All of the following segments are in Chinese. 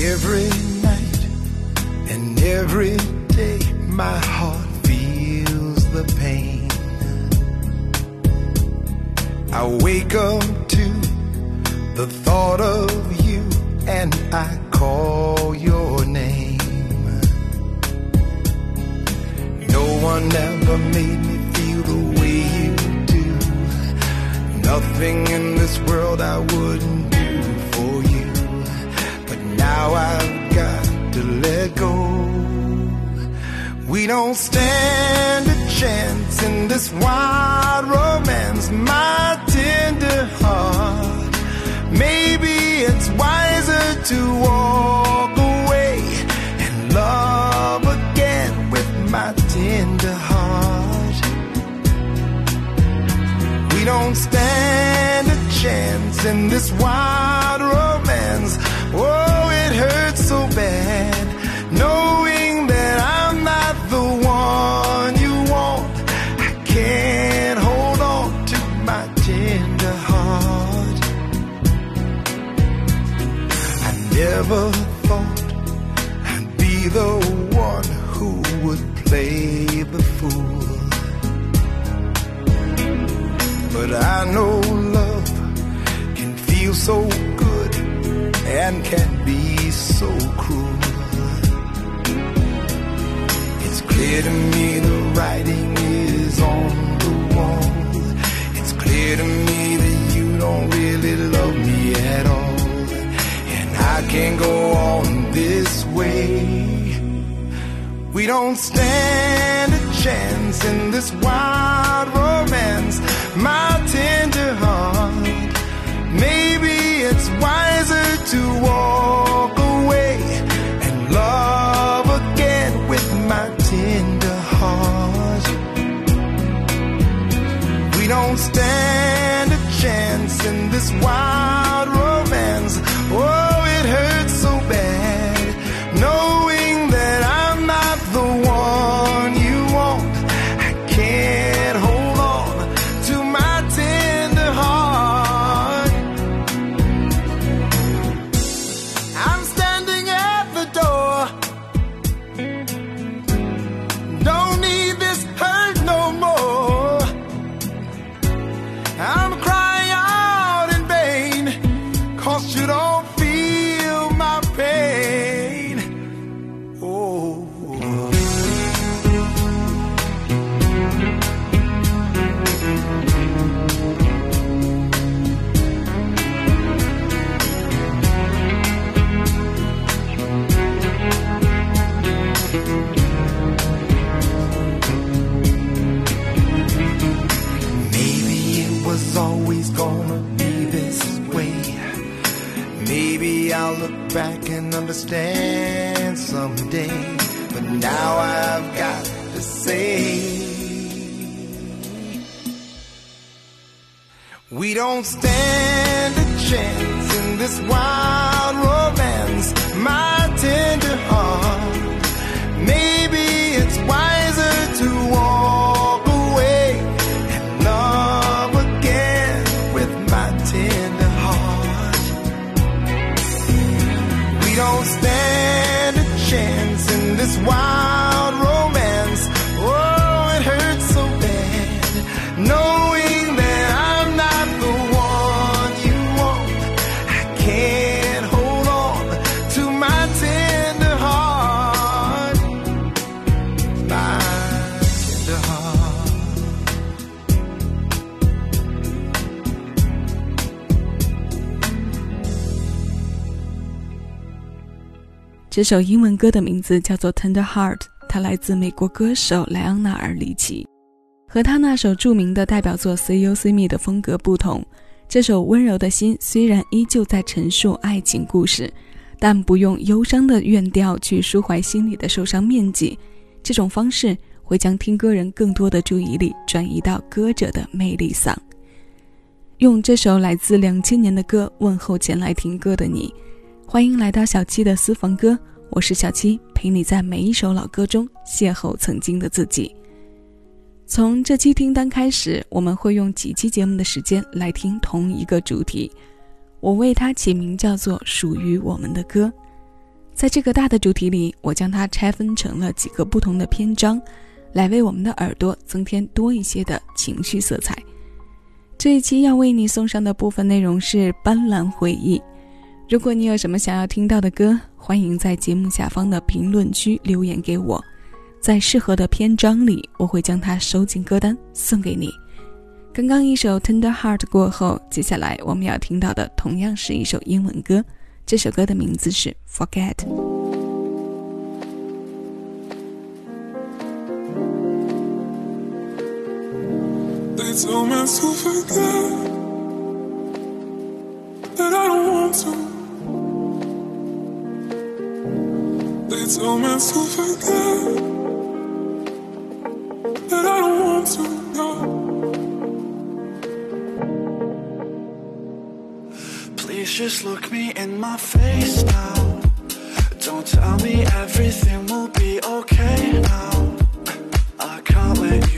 Every night and every day, my heart feels the pain. I wake up to the thought of you and I call your name. No one ever made me feel the way you do. Nothing in this world I wouldn't now I've got to let go. We don't stand a chance in this wild romance, my tender heart. Maybe it's wiser to walk away and love again with my tender heart. We don't stand a chance in this wild fool. But I know love can feel so good and can be so cruel. It's clear to me the writing is on the wall. It's clear to me that you don't really love me at all. And I can't go on this way. We don't stand chance in this wild romance, my tender heart. Maybe it's wiser to walk away and love again with my tender heart. We don't stand a chance in this wild say, we don't stand a chance in this wild romance, my tender heart. Maybe 这首英文歌的名字叫做《Tender Heart》，它来自美国歌手莱昂纳尔·里奇。和他那首著名的代表作《See You See Me》的风格不同，这首温柔的心虽然依旧在陈述爱情故事，但不用忧伤的怨调去抒怀心里的受伤面积。这种方式会将听歌人更多的注意力转移到歌者的魅力上。用这首来自两千年的歌问候前来听歌的你，欢迎来到小七的私房歌，我是小七，陪你在每一首老歌中邂逅曾经的自己。从这期听单开始，我们会用几期节目的时间来听同一个主题，我为它起名叫做“属于我们的歌”。在这个大的主题里，我将它拆分成了几个不同的篇章，来为我们的耳朵增添多一些的情绪色彩。这一期要为你送上的部分内容是斑斓回忆。如果你有什么想要听到的歌，欢迎在节目下方的评论区留言给我。在适合的篇章里，我会将它收进歌单送给你。刚刚一首《Tender Heart》过后，接下来我们要听到的同样是一首英文歌，这首歌的名字是《Forget》。that I don't want to know. Please just look me in my face now. Don't tell me everything will be okay now. I can't let you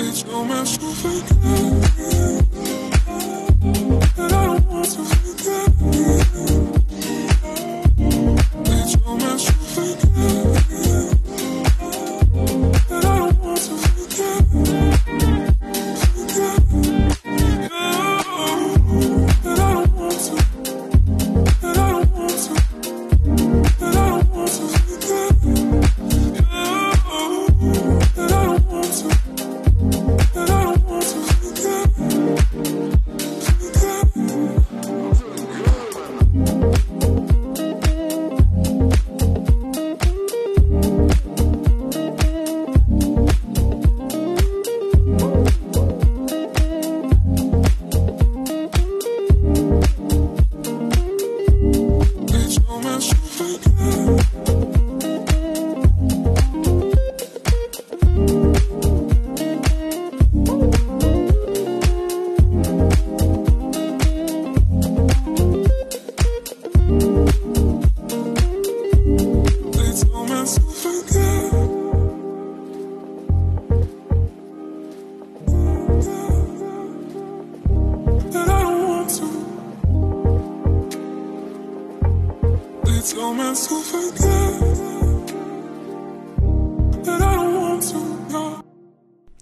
It's so much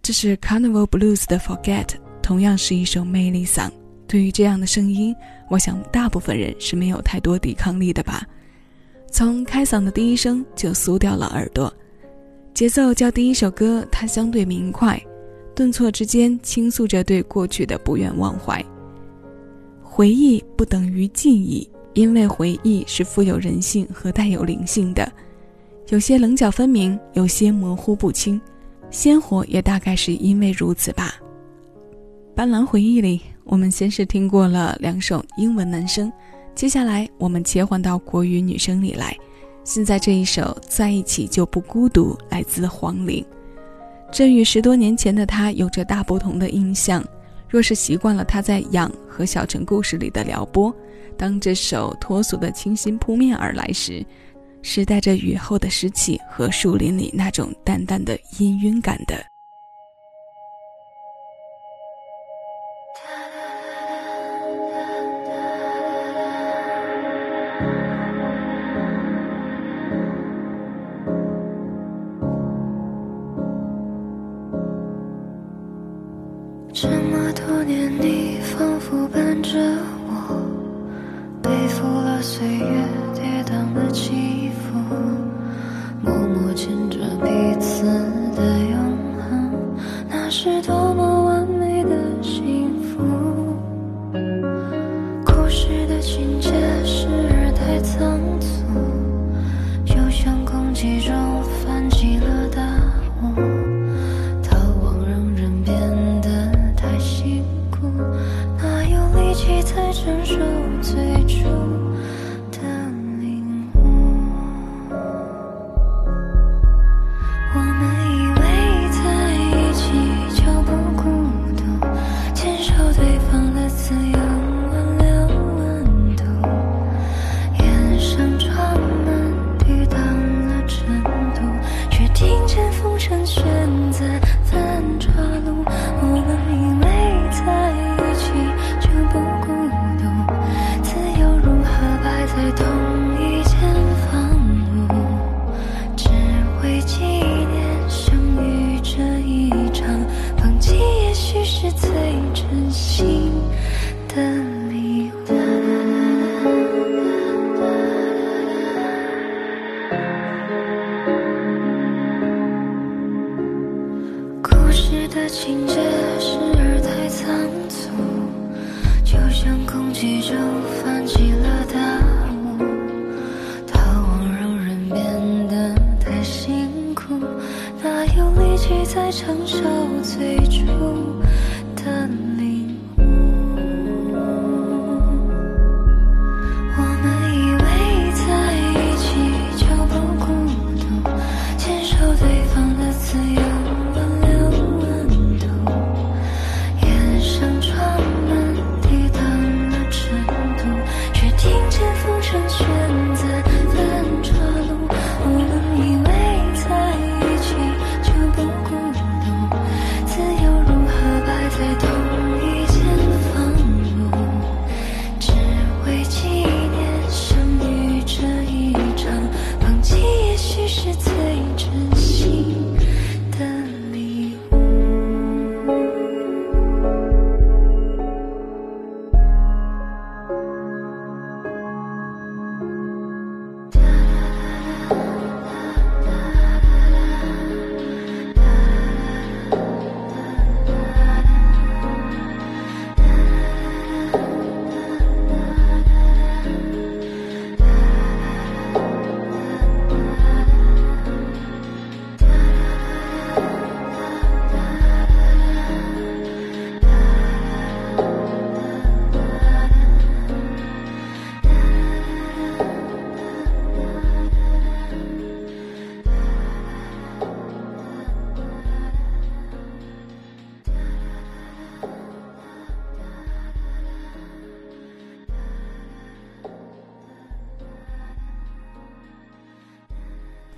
这是 carnival blues 的 forget 同样是一首魅力嗓。对于这样的声音我想大部分人是没有太多抵抗力的吧。从开嗓的第一声就酥掉了耳朵。节奏较第一首歌它相对明快顿挫之间倾诉着对过去的不愿忘怀。回忆不等于记忆因为回忆是富有人性和带有灵性的，有些棱角分明，有些模糊不清，鲜活也大概是因为如此吧。斑斓回忆里，我们先是听过了两首英文男声，接下来我们切换到国语女声里来。现在这一首《在一起就不孤独》来自黄龄，这与十多年前的他有着大不同的印象。若是习惯了他在《痒》和《小城故事》里的撩拨，当这首脱俗的清新扑面而来时，是带着雨后的湿气和树林里那种淡淡的氤氲感的。这么多年，你仿佛伴着承受最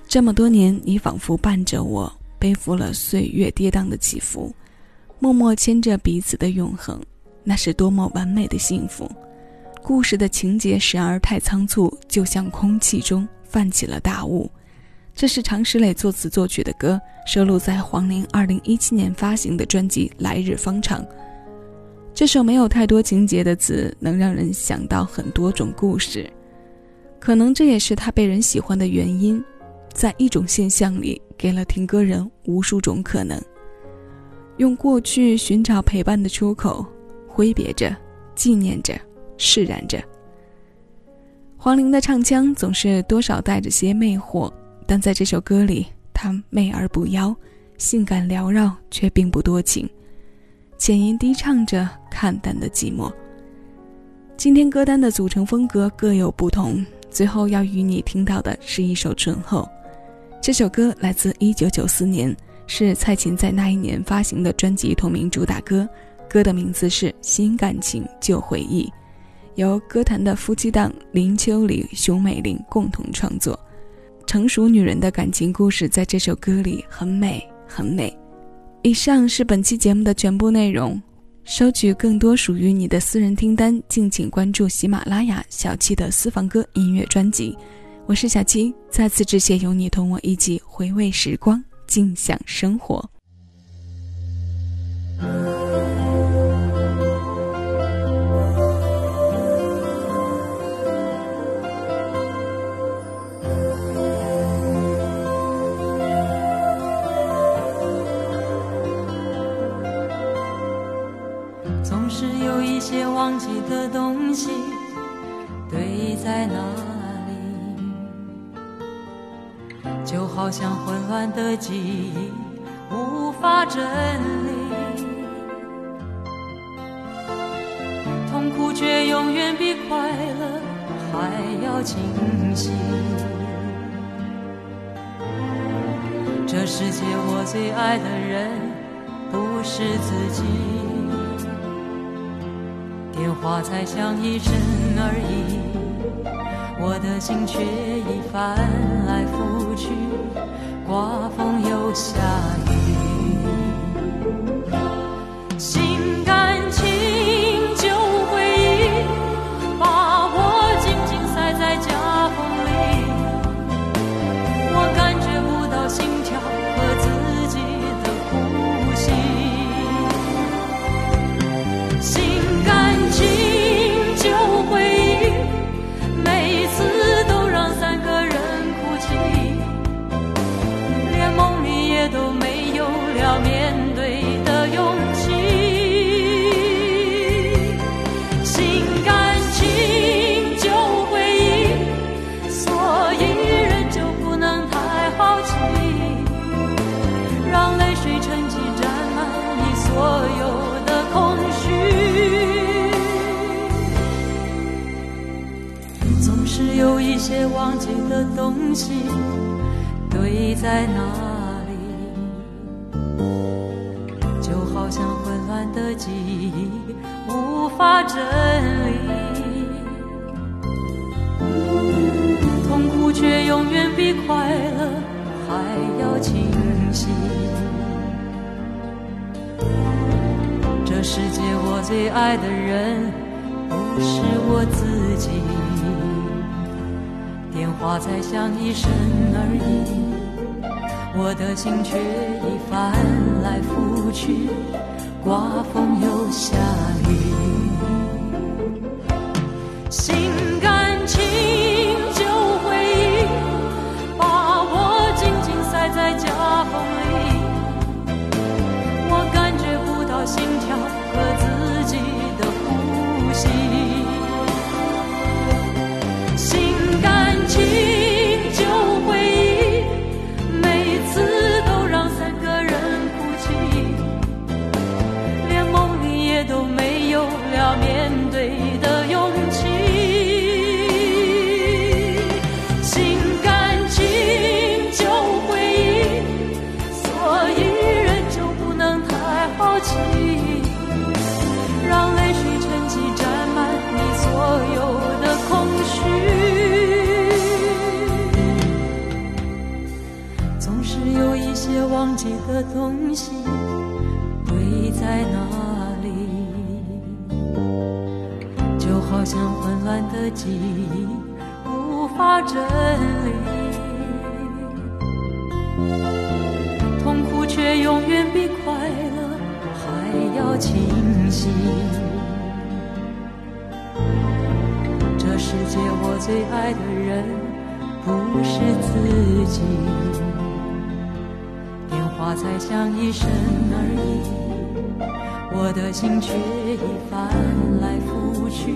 这么多年，你仿佛伴着我，背负了岁月跌宕的起伏，默默牵着彼此的永恒，那是多么完美的幸福。故事的情节时而太仓促，就像空气中泛起了大雾。这是常石磊作词作曲的歌，收录在黄龄2017年发行的专辑《来日方长》。这首没有太多情节的词，能让人想到很多种故事。可能这也是他被人喜欢的原因，在一种现象里，给了听歌人无数种可能。用过去寻找陪伴的出口，挥别着，纪念着，释然着。黄龄的唱腔总是多少带着些魅惑。但在这首歌里，她媚而不妖，性感缭绕，却并不多情，浅吟低唱着看淡的寂寞。今天歌单的组成风格各有不同，最后要与你听到的是一首《醇厚》。这首歌来自1994年，是蔡琴在那一年发行的专辑同名主打歌，歌的名字是《新感情旧回忆》，由歌坛的夫妻档林秋离、熊美玲共同创作。成熟女人的感情故事，在这首歌里很美，很美。以上是本期节目的全部内容。收取更多属于你的私人听单，敬请关注喜马拉雅小七的私房歌音乐专辑。我是小七，再次致谢有你同我一起回味时光，静享生活。总是有一些忘记的东西堆在那好像混乱的记忆无法整理，痛苦却永远比快乐还要清晰。这世界我最爱的人不是自己。电话才响一声而已，我的心却已翻来覆去，刮风又下些忘记的东西堆在那里，就好像混乱的记忆无法整理。痛苦却永远比快乐还要清晰。这世界我最爱的人不是我自己，电话在响一声而已，我的心却已翻来覆去，刮风又下雨。混乱的记忆无法整理。痛苦却永远比快乐还要清晰。这世界我最爱的人不是自己，电话才响一声而已。我的心却已翻来覆去，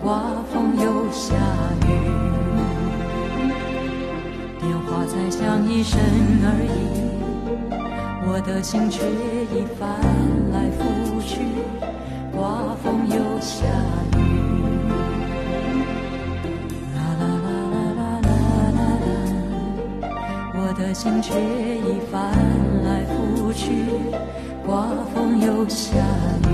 刮风又下雨，电话在响一声而已，我的心却已翻来覆去，刮风又下雨。啦啦啦啦啦啦啦，我的心却已翻来覆去，刮风又下雨。